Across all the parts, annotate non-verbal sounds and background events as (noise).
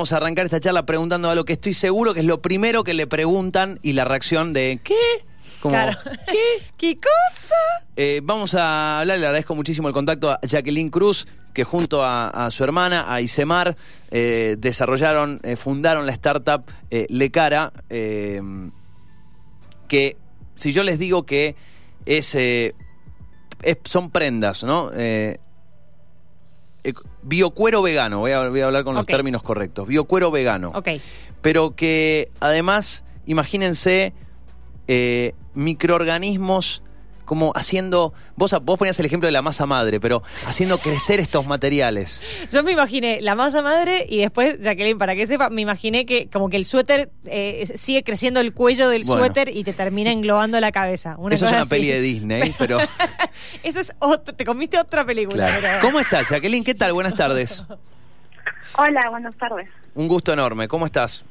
vamos a arrancar esta charla preguntando algo que estoy seguro que es lo primero que le preguntan y la reacción de ¿qué? Como, Claro. ¿Qué? (laughs) ¿Qué cosa? Eh, vamos a hablar, le agradezco muchísimo el contacto a Jacqueline Cruz, que junto a, a su hermana, a Isemar, eh, desarrollaron, eh, fundaron la startup Lecara, que si yo les digo que es, es- son prendas, ¿no? Eh, biocuero vegano, voy a, voy a hablar con los términos correctos, biocuero vegano Ok. pero que además, imagínense eh, microorganismos como haciendo, vos, vos ponías el ejemplo de la masa madre, pero haciendo crecer estos materiales. (laughs) Yo me imaginé la masa madre y después, Jacqueline, para que sepa, me imaginé que como que el suéter eh, sigue creciendo el cuello del Bueno. suéter y te termina englobando la cabeza. Una Eso es una así. peli de Disney, pero (laughs) Eso es otro, te comiste otra película. claro. pero- ¿Cómo estás, Jacqueline? ¿Qué tal? Buenas tardes. (laughs) Hola, buenas tardes. Un gusto enorme. ¿Cómo estás?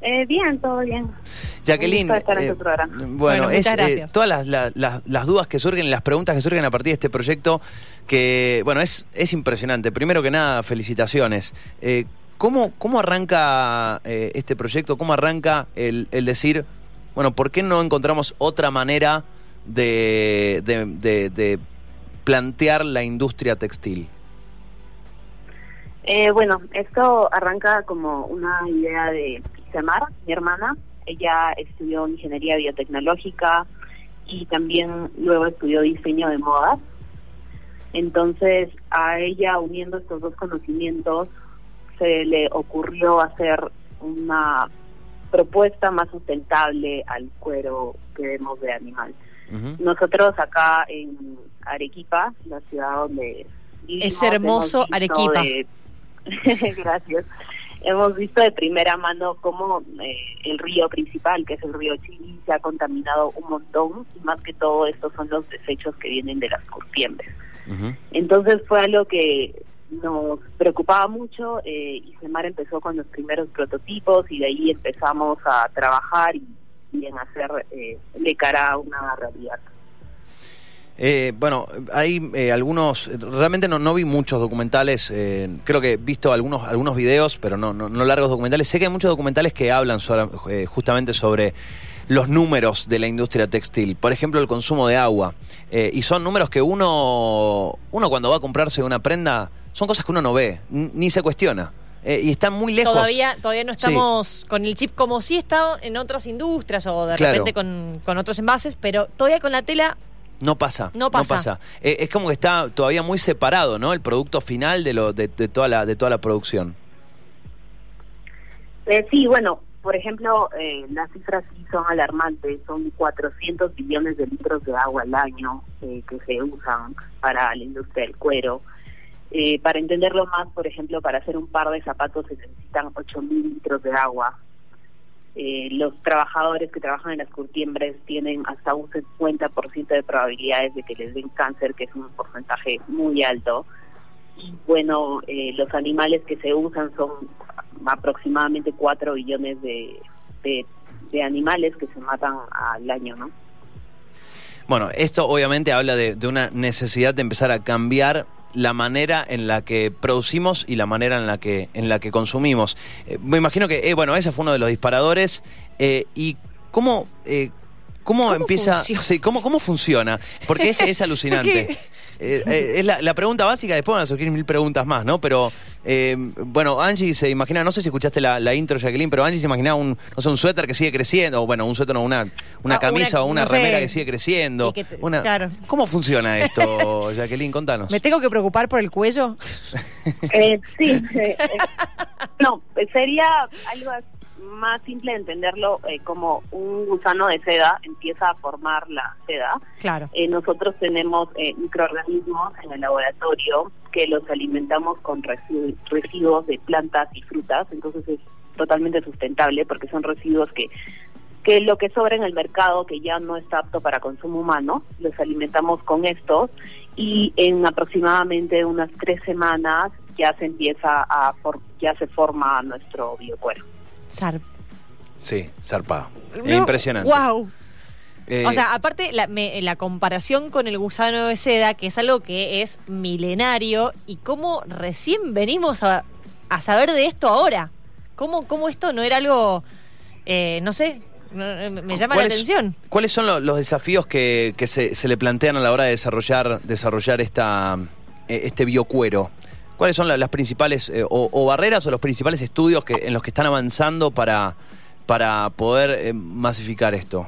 Eh, bien, todo bien. Jacqueline, en eh, tu programa. bueno, Bueno, es eh, todas las, la- las- las dudas que surgen, las preguntas que surgen a partir de este proyecto, que, bueno, es, es impresionante. Primero que nada, felicitaciones. Eh, ¿cómo, ¿Cómo arranca eh, este proyecto? ¿Cómo arranca el, el decir, bueno, ¿por qué no encontramos otra manera de, de- de- de plantear la industria textil? Eh, bueno, esto arranca como una idea de Isemar, mi hermana. Ella estudió ingeniería biotecnológica y también luego estudió diseño de modas. Entonces, a ella uniendo estos dos conocimientos, se le ocurrió hacer una propuesta más sustentable al cuero que vemos de animal. Nosotros acá en Arequipa, la ciudad donde vivimos, Es hermoso Arequipa. de- (laughs) Gracias. Hemos visto de primera mano cómo eh, el río principal, que es el río Chili, se ha contaminado un montón y más que todo estos son los desechos que vienen de las curtiembres. Entonces fue algo que nos preocupaba mucho eh, y Semar empezó con los primeros prototipos y de ahí empezamos a trabajar y, y en hacer eh, de cara a una realidad. Eh, bueno, hay eh, algunos, realmente no, no vi muchos documentales, eh, creo que he visto algunos, algunos videos, pero no, no, no largos documentales. Sé que hay muchos documentales que hablan sobre- eh, justamente sobre los números de la industria textil, por ejemplo el consumo de agua, Eh, y son números que uno, uno cuando va a comprarse una prenda, son cosas que uno no ve, ni se cuestiona, Eh, y están muy lejos. Todavía, todavía no Sí. estamos con el chip como si está en otras industrias o de Claro. repente con, con otros envases, pero todavía con la tela No pasa. No pasa. Eh, es como que está todavía muy separado, ¿no? El producto final de, lo, de, de toda, la, de toda la producción. Eh, sí, bueno, por ejemplo, eh, las cifras sí son alarmantes, son 400 billones de litros de agua al año eh, que se usan para la industria del cuero. Eh, para entenderlo más, por ejemplo, para hacer un par de zapatos se necesitan 8.000 litros de agua. Eh, los trabajadores que trabajan en las curtiembres tienen hasta un 50% de probabilidades de que les den cáncer, que es un porcentaje muy alto. Y bueno, eh, los animales que se usan son aproximadamente 4 billones de, de, de animales que se matan al año, ¿no? Bueno, esto obviamente habla de, de una necesidad de empezar a cambiar la manera en la que producimos y la manera en la que en la que consumimos. Eh, me imagino que, eh, bueno, ese fue uno de los disparadores. eh, ¿Y cómo, eh, cómo, ¿Cómo empieza? funciona? Sí, ¿cómo, ¿Cómo funciona? Porque es, (laughs) es alucinante. Eh, eh, es la, la pregunta básica, después van a surgir mil preguntas más, ¿no? Pero, eh, bueno, Angie se imagina, no sé si escuchaste la, la intro, Jacqueline, pero Angie se imaginaba un, no sé, un suéter que sigue creciendo, o bueno, un suéter o una, una Ah, camisa una- o una no sé. remera que sigue creciendo. Y que te- una- claro. ¿Cómo funciona esto, (laughs) Jacqueline? Contanos. ¿Me tengo que preocupar por el cuello? (laughs) Eh, sí, eh, eh, no, sería algo más simple de entenderlo eh, como un gusano de seda empieza a formar la seda. Claro. Eh, nosotros tenemos eh, microorganismos en el laboratorio que los alimentamos con resi- residuos de plantas y frutas, entonces es totalmente sustentable porque son residuos que que lo que sobra en el mercado que ya no está apto para consumo humano, los alimentamos con estos y en aproximadamente unas tres semanas ya se empieza a for- ya se forma nuestro biocuero. Zar- Sí, zarpado. No, Impresionante. ¡Wow! Eh, O sea, aparte la, me- la comparación con el gusano de seda, que es algo que es milenario, y cómo recién venimos a a saber de esto ahora? ¿Cómo, cómo esto no era algo, eh, no sé, me llama la atención? ¿Cuáles son los, desafíos que, se, se, le plantean a la hora de desarrollar, desarrollar esta, eh, este biocuero? ¿Cuáles son las principales eh, o, barreras o los principales estudios que, en los que están avanzando para, para poder masificar esto?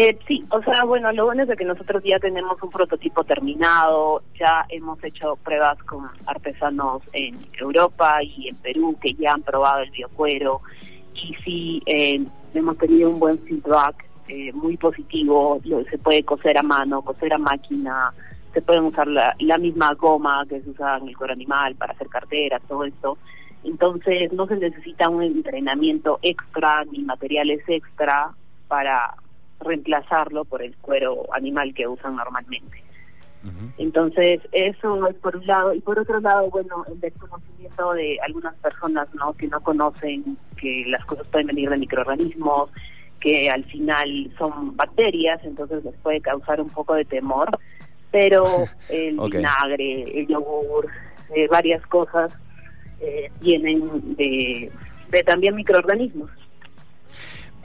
Eh, sí, o sea, bueno, lo bueno es que nosotros ya tenemos un prototipo terminado, ya hemos hecho pruebas con artesanos en Europa y en Perú que ya han probado el biocuero y sí eh, hemos tenido un buen feedback eh, muy positivo, se puede coser a mano, coser a máquina, se pueden usar la, la misma goma que se usa en el cuero animal para hacer carteras, todo esto. Entonces no se necesita un entrenamiento extra ni materiales extra para reemplazarlo por el cuero animal que usan normalmente. Entonces, eso es por un lado. Y por otro lado, bueno, el desconocimiento de algunas personas ¿no? que no conocen que las cosas pueden venir de microorganismos, que al final son bacterias, entonces les puede causar un poco de temor. Pero (laughs) el vinagre, el yogur, eh, varias cosas eh, vienen de, de también microorganismos.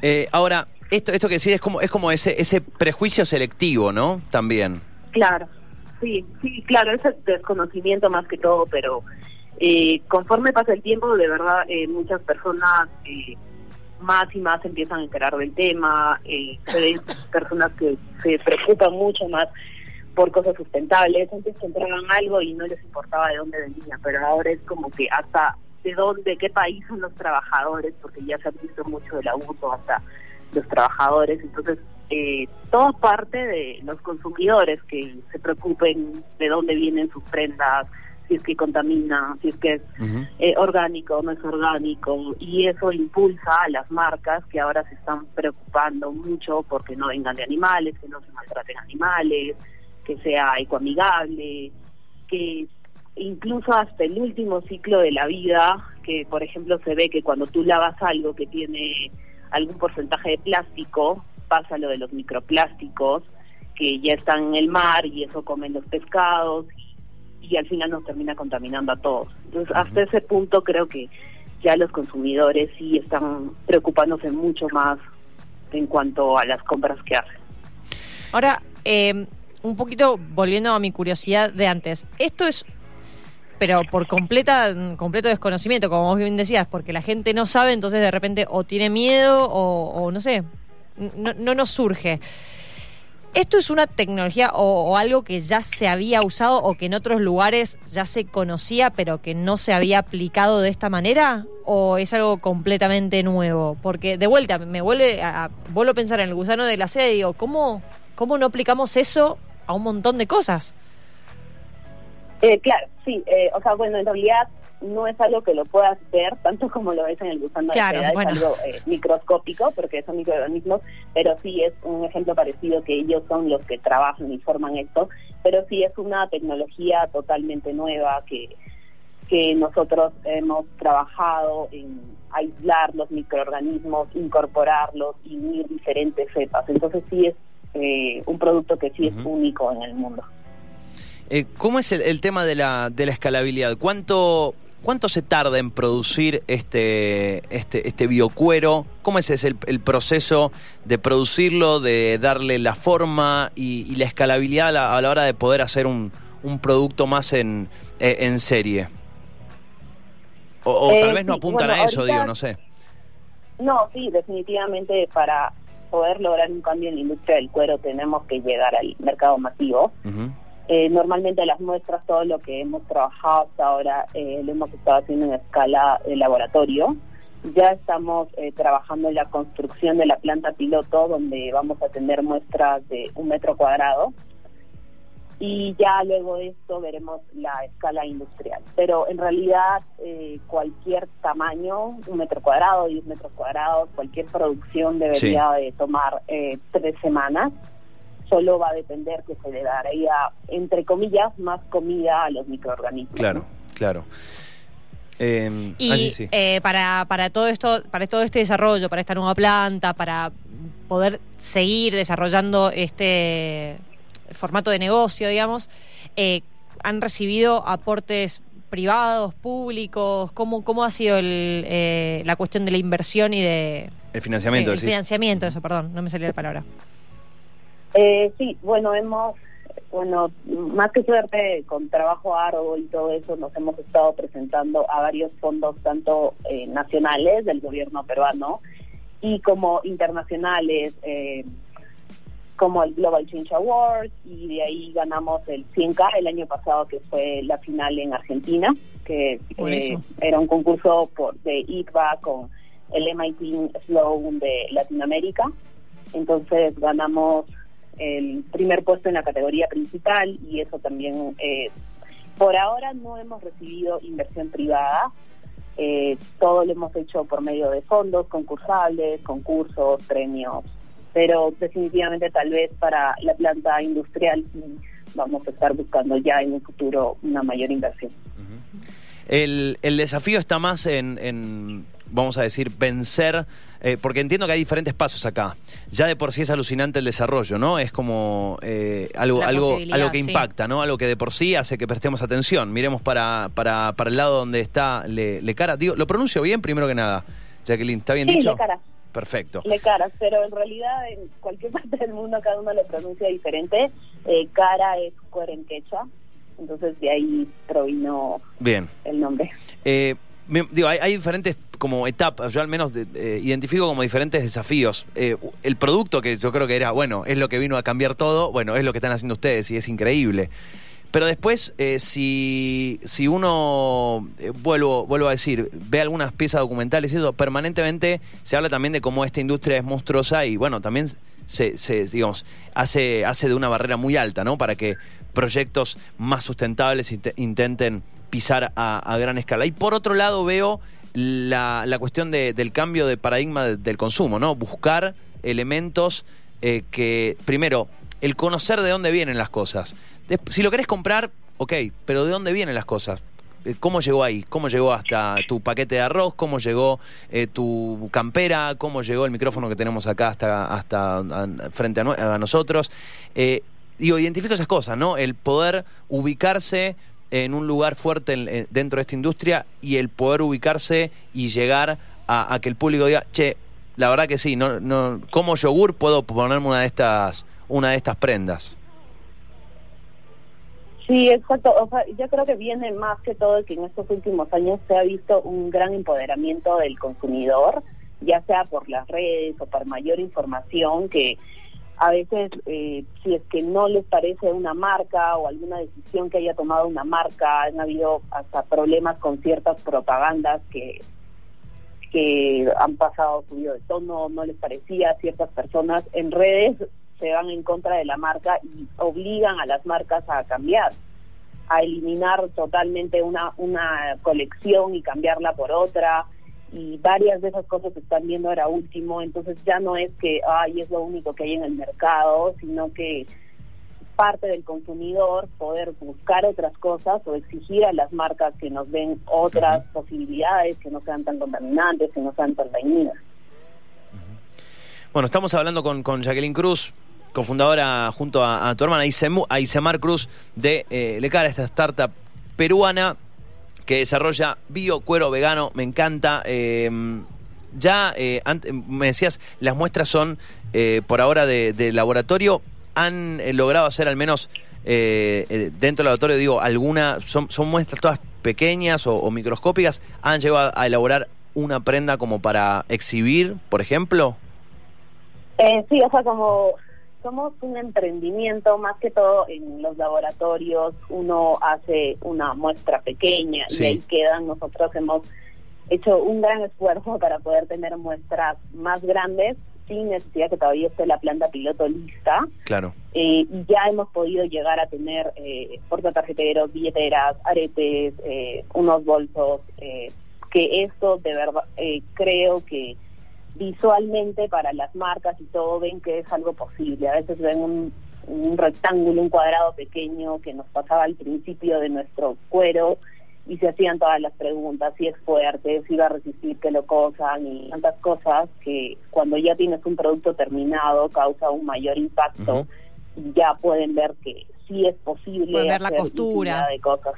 Eh, ahora, esto, esto que decís es como, es como ese, ese prejuicio selectivo, ¿no? También. Claro, sí, sí, claro, es el desconocimiento más que todo, pero eh, conforme pasa el tiempo, de verdad, eh, muchas personas eh, más y más empiezan a enterar del tema, eh, se ven (laughs) personas que se preocupan mucho más por cosas sustentables, antes compraban algo y no les importaba de dónde venía, pero ahora es como que hasta de dónde, qué país son los trabajadores, porque ya se ha visto mucho del abuso hasta los trabajadores. Entonces, eh, todo parte de los consumidores que se preocupen de dónde vienen sus prendas, si es que contamina, si es que es eh, orgánico o no es orgánico, y eso impulsa a las marcas que ahora se están preocupando mucho porque no vengan de animales, que no se maltraten animales, que sea ecoamigable, que incluso hasta el último ciclo de la vida, que por ejemplo se ve que cuando tú lavas algo que tiene algún porcentaje de plástico, pasa lo de los microplásticos, que ya están en el mar y eso comen los pescados y, al final nos termina contaminando a todos. Entonces, hasta ese punto creo que ya los consumidores sí están preocupándose mucho más en cuanto a las compras que hacen. Ahora, eh, un poquito volviendo a mi curiosidad de antes, ¿esto es pero por completa, completo desconocimiento, como vos bien decías, porque la gente no sabe, entonces de repente o tiene miedo o, no sé, no, no, nos surge. ¿Esto es una tecnología o, algo que ya se había usado o que en otros lugares ya se conocía pero que no se había aplicado de esta manera? ¿O es algo completamente nuevo? Porque de vuelta, me vuelve a, vuelvo a pensar en el gusano de la sede y digo, ¿cómo, ¿cómo no aplicamos eso a un montón de cosas? Eh, claro, sí. Eh, o sea, bueno, en realidad no es algo que lo puedas ver tanto como lo ves en el gusano claro, es algo eh, microscópico porque son microorganismos, pero sí es un ejemplo parecido que ellos son los que trabajan y forman esto, pero sí es una tecnología totalmente nueva que, que nosotros hemos trabajado en aislar los microorganismos, incorporarlos y unir diferentes cepas. Entonces sí es un producto que sí es único en el mundo. Eh, ¿Cómo es el, tema de la, de la escalabilidad? ¿Cuánto, ¿Cuánto se tarda en producir este, este, este biocuero? ¿Cómo es ese el, proceso de producirlo, de darle la forma y, la escalabilidad a la, hora de poder hacer un, un producto más en, eh, en serie? O, tal eh, vez no apuntan a eso, digo, no sé. No, sí, definitivamente para poder lograr un cambio en la industria del cuero tenemos que llegar al mercado masivo. Eh, normalmente las muestras, todo lo que hemos trabajado hasta ahora, eh, lo hemos estado haciendo en escala de laboratorio. Ya estamos eh, trabajando en la construcción de la planta piloto, donde vamos a tener muestras de un metro cuadrado. Y ya luego de esto veremos la escala industrial. Pero en realidad cualquier tamaño, un metro cuadrado, diez metros cuadrados, cualquier producción debería de tomar tres semanas solo va a depender que se le daría, entre comillas, más comida a los microorganismos. Claro, claro. Em, y ah, eh, para, para todo esto, para todo este desarrollo, para esta nueva planta, para poder seguir desarrollando este formato de negocio, digamos, eh, han recibido aportes privados, públicos? ¿Cómo, cómo ha sido el, eh, la cuestión de la inversión y de... El financiamiento, Sí, el decís. financiamiento, eso, perdón, no me salió la palabra. Eh, sí, bueno, hemos, bueno, más que suerte, con trabajo arduo y todo eso, nos hemos estado presentando a varios fondos, tanto eh, nacionales del gobierno peruano y como internacionales, eh, como el Global Change Award, y de ahí ganamos el 100K el año pasado, que fue la final en Argentina, que eh, era un concurso por, de ICBA con el MIT Sloan de Latinoamérica. Entonces ganamos el primer puesto en la categoría principal y eso también, eh, por ahora no hemos recibido inversión privada, eh, todo lo hemos hecho por medio de fondos concursables, concursos, premios, pero definitivamente tal vez para la planta industrial vamos a estar buscando ya en un futuro una mayor inversión. El, el desafío está más en, en, vamos a decir, vencer, eh, porque entiendo que hay diferentes pasos acá. Ya de por sí es alucinante el desarrollo, ¿no? Es como eh, algo, algo, algo que sí. impacta, ¿no? Algo que de por sí hace que prestemos atención. Miremos para, para, para el lado donde está Le, Le Cara. Digo, lo pronuncio bien primero que nada. Jacqueline, ¿está bien Sí, dicho? Le Cara. Perfecto. Le caras, pero en realidad en cualquier (laughs) parte del mundo cada uno le pronuncia diferente. Eh, cara es cuero en quechua, entonces de ahí provino Bien. el nombre. Eh, digo, hay, hay diferentes como etapas, yo al menos de- eh, identifico como diferentes desafíos. Eh, el producto que yo creo que era, bueno, es lo que vino a cambiar todo, bueno, es lo que están haciendo ustedes y es increíble. Pero después, eh, si, si uno, eh, vuelvo, vuelvo a decir, ve algunas piezas documentales y eso, permanentemente se habla también de cómo esta industria es monstruosa y bueno, también se, se, digamos, hace, hace de una barrera muy alta, ¿no? Para que proyectos más sustentables int- intenten pisar a, a gran escala. Y por otro lado veo la, la cuestión de- del cambio de paradigma de- del consumo, ¿no? Buscar elementos eh, que, primero, el conocer de dónde vienen las cosas. Si lo querés comprar, ok, pero ¿de dónde vienen las cosas? Eh, ¿Cómo llegó ahí? ¿Cómo llegó hasta tu paquete de arroz? ¿Cómo llegó eh, tu campera? ¿Cómo llegó el micrófono que tenemos acá hasta, hasta frente a, a nosotros? Eh, digo, identifico esas cosas, ¿no? El poder ubicarse en un lugar fuerte en- en- dentro de esta industria y el poder ubicarse y llegar a, a que el público diga, che, la verdad que sí, no, no, como yogur puedo ponerme una de estas, una de estas prendas. Sí, exacto. O sea, yo creo que viene más que todo que en estos últimos años se ha visto un gran empoderamiento del consumidor, ya sea por las redes o por mayor información, que a veces eh, si es que no les parece una marca o alguna decisión que haya tomado una marca, han habido hasta problemas con ciertas propagandas que que han pasado subido de tono, no les parecía a ciertas personas en redes se van en contra de la marca y obligan a las marcas a cambiar, a eliminar totalmente una, una colección y cambiarla por otra. Y varias de esas cosas se están viendo ahora último, entonces ya no es que, ay, es lo único que hay en el mercado, sino que parte del consumidor poder buscar otras cosas o exigir a las marcas que nos den otras posibilidades, que no sean tan contaminantes, que no sean tan dañinas. Bueno, estamos hablando con, con Jacqueline Cruz, cofundadora junto a, tu hermana Isemu- a Isemar Cruz de eh, Lecara, esta startup peruana que desarrolla biocuero vegano. Me encanta. Eh, ya, eh, me decías, las muestras son eh, por ahora de, laboratorio. ¿Han eh, logrado hacer al menos eh, dentro del laboratorio, digo, alguna, son, son muestras todas pequeñas o, microscópicas? ¿Han llegado a elaborar una prenda como para exhibir, por ejemplo? Eh, sí, o sea, como somos un emprendimiento, más que todo en los laboratorios, uno hace una muestra pequeña Sí. y ahí quedan. Nosotros hemos hecho un gran esfuerzo para poder tener muestras más grandes sin necesidad que todavía esté la planta piloto lista. Claro. Eh, y ya hemos podido llegar a tener eh, portatarjeteros, billeteras, aretes, eh, unos bolsos, eh, que esto de verdad eh, creo que visualmente para las marcas y todo ven que es algo posible. A veces ven un, un rectángulo, un cuadrado pequeño que nos pasaba al principio de nuestro cuero y se hacían todas las preguntas, si es fuerte, si va a resistir que lo cosan y tantas cosas que cuando ya tienes un producto terminado causa un mayor impacto ya pueden ver que sí es posible Pueden ver la costura. de cosas.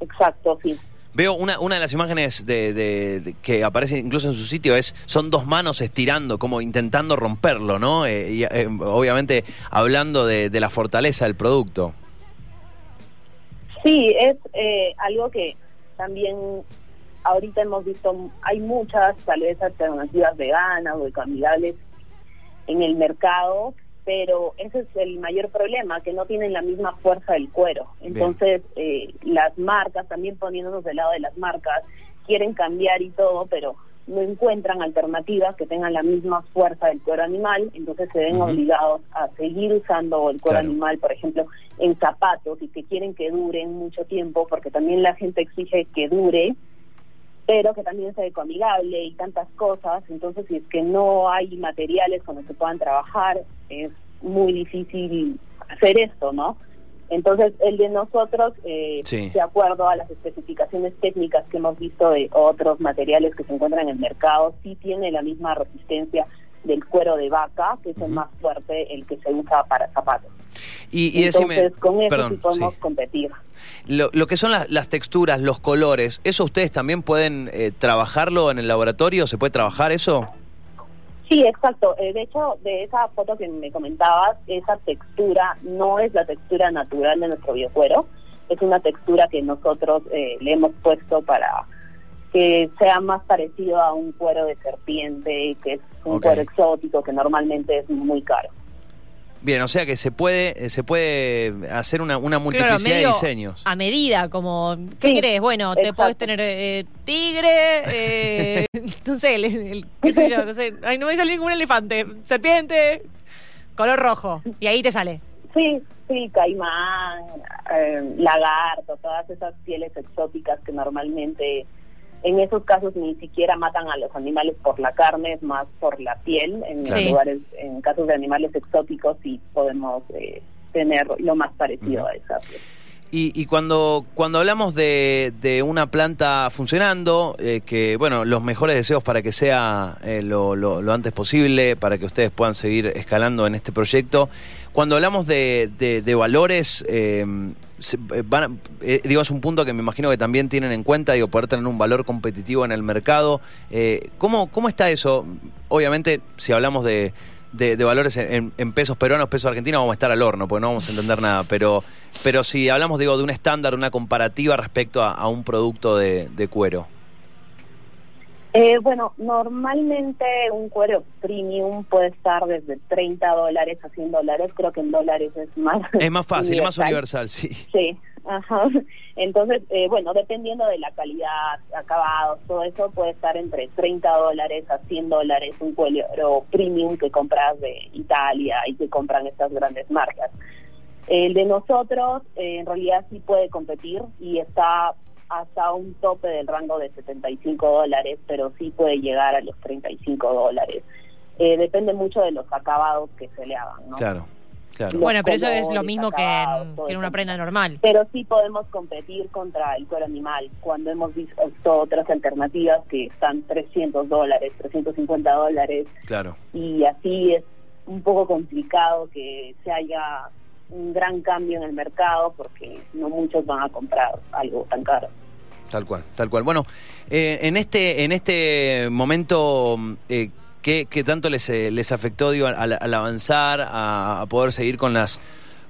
Exacto, sí. Veo una, una de las imágenes de, de- que aparece incluso en su sitio es son dos manos estirando, como intentando romperlo, ¿no? Eh, y, eh, obviamente hablando de, la fortaleza del producto. Sí, es eh, algo que también ahorita hemos visto, hay muchas tal vez alternativas veganas o ecoamigables en el mercado, pero ese es el mayor problema, que no tienen la misma fuerza del cuero. Entonces, eh, las marcas, también poniéndonos del lado de las marcas, quieren cambiar y todo, pero no encuentran alternativas que tengan la misma fuerza del cuero animal, entonces se ven obligados a seguir usando el cuero Claro. animal, por ejemplo, en zapatos y que quieren que duren mucho tiempo, porque también la gente exige que dure, pero que también sea ecoamigable y tantas cosas. Entonces, si es que no hay materiales con los que puedan trabajar, es muy difícil hacer esto, ¿no? Entonces, el de nosotros, eh, Sí. de acuerdo a las especificaciones técnicas que hemos visto de otros materiales que se encuentran en el mercado, sí tiene la misma resistencia del cuero de vaca, que es el más fuerte, el que se usa para zapatos. Y, y Entonces, decime, con eso perdón, sí podemos sí. competir. Lo, lo que son las, las texturas, los colores, ¿eso ustedes también pueden eh, trabajarlo en el laboratorio? ¿Se puede trabajar eso? Sí, exacto. Eh, de hecho, de esa foto que me comentabas, esa textura no es la textura natural de nuestro biocuero, es una textura que nosotros eh, le hemos puesto para que sea más parecido a un cuero de serpiente, que es un cuero exótico que normalmente es muy caro. Bien, o sea que se puede, eh, se puede hacer una, una Claro, multiplicidad medio de diseños. A medida, como, ¿qué Sí, crees? Bueno, te podés tener eh, tigre, eh, (laughs) no sé, el, el- qué sé yo, no sé. Ay, no me sale ningún elefante. Serpiente, color rojo. Y ahí te sale. Sí, sí, caimán, eh, lagarto, todas esas pieles exóticas que normalmente en esos casos ni siquiera matan a los animales por la carne, es más por la piel. En Sí. lugares, en casos de animales exóticos sí podemos eh, tener lo más parecido a esa piel. Y, y cuando, cuando hablamos de, de una planta funcionando, eh, que bueno, los mejores deseos para que sea eh, lo, lo- lo antes posible, para que ustedes puedan seguir escalando en este proyecto. Cuando hablamos de, de- valores, eh, eh, van eh, digo, es un punto que me imagino que también tienen en cuenta, digo, poder tener un valor competitivo en el mercado. ¿cómo, ¿Cómo está eso? Obviamente, si hablamos de, de, de valores en, en pesos peruanos, pesos argentinos, vamos a estar al horno, porque no vamos a entender nada. Pero, pero si hablamos, digo, de un estándar, una comparativa respecto a, a un producto de, de cuero. Eh, bueno, normalmente un cuero premium puede estar desde 30 dólares a 100 dólares, creo que en dólares es más Es más fácil, es más universal, sí. Sí, ajá. Entonces, eh, bueno, dependiendo de la calidad, acabados, todo eso puede estar entre 30 dólares a 100 dólares un cuero premium que compras de Italia y que compran estas grandes marcas. El de nosotros, eh, en realidad sí puede competir y está hasta un tope del rango de 75 dólares, pero sí puede llegar a los 35 dólares. Eh, depende mucho de los acabados que se le hagan, ¿no? Claro, claro. Bueno, pero eso es lo mismo que en, que en una prenda normal. pero sí podemos competir contra el cuero animal cuando hemos visto otras alternativas que están 300 dólares, 350 dólares Claro. y así es un poco complicado que se haya un gran cambio en el mercado porque no muchos van a comprar algo tan caro. Tal cual, tal cual. Bueno, eh, en este en este momento, eh, ¿qué, tanto les, eh, les afectó digo, al, avanzar, a, poder seguir con las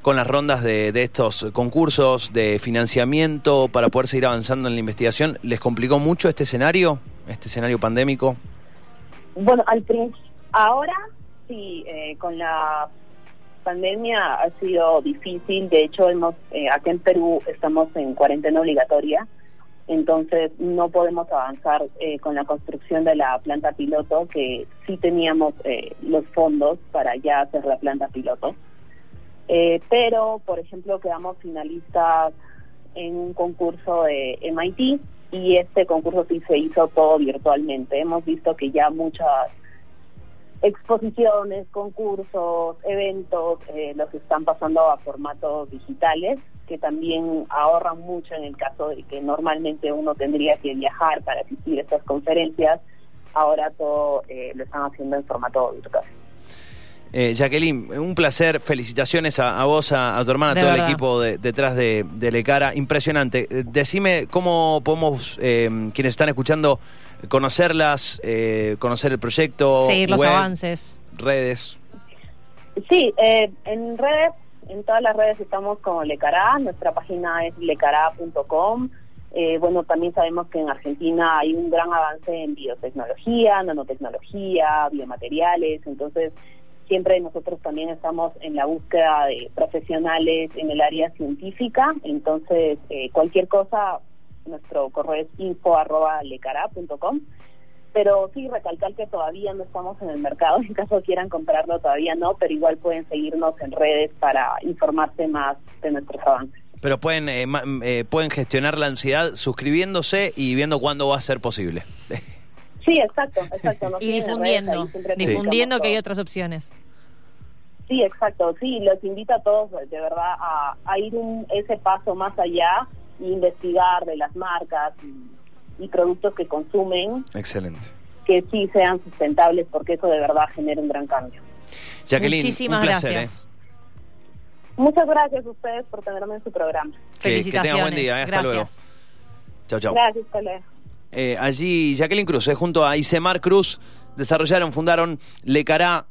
con las rondas de, de estos concursos de financiamiento para poder seguir avanzando en la investigación? ¿Les complicó mucho este escenario, este escenario pandémico? Bueno, al ahora sí, eh, con la pandemia ha sido difícil. De hecho, hemos eh, acá en Perú estamos en cuarentena obligatoria, entonces no podemos avanzar eh, con la construcción de la planta piloto, que sí teníamos eh, los fondos para ya hacer la planta piloto. Eh, pero, por ejemplo, quedamos finalistas en un concurso de MIT y este concurso sí se hizo todo virtualmente. Hemos visto que ya muchas exposiciones, concursos, eventos eh, los están pasando a formatos digitales que también ahorran mucho en el caso de que normalmente uno tendría que viajar para asistir a estas conferencias. Ahora todo eh, lo están haciendo en formato virtual. Eh, Jacqueline, un placer, felicitaciones a, a vos, a, a tu hermana, a todo el equipo de- detrás de, de Lecara, impresionante. Eh, Decime cómo podemos, eh, quienes están escuchando, conocerlas, eh, conocer el proyecto, Seguir los web, avances. redes. Sí, eh, en redes, en todas las redes estamos como Lecará, nuestra página es lecará.com. Eh, bueno, también sabemos que en Argentina hay un gran avance en biotecnología, nanotecnología, biomateriales, entonces siempre nosotros también estamos en la búsqueda de profesionales en el área científica, entonces eh, cualquier cosa, nuestro correo es info arroba lecará.com. Pero sí, recalcar que todavía no estamos en el mercado, (laughs) en caso quieran comprarlo todavía no, pero igual pueden seguirnos en redes para informarse más de nuestros avances. Pero pueden, eh, eh, pueden gestionar la ansiedad suscribiéndose y viendo cuándo va a ser posible. (laughs) Sí, exacto, exacto. nos Y difundiendo, redes, difundiendo que hay otras opciones. Sí, exacto. Sí, los invito a todos, de verdad, a, a ir un, ese paso más allá e investigar de las marcas y, y productos que consumen, Excelente. que sí sean sustentables, porque eso de verdad genera un gran cambio. Jacqueline, Muchísimas un placer. gracias. ¿eh? Muchas gracias a ustedes por tenerme en su programa. Que, que tenga buen día. ¿eh? Hasta Gracias. luego. Chau, chau. Gracias, colega. Eh, allí Jacqueline Cruz, eh, junto a Isemar Cruz, desarrollaron, fundaron Lecará.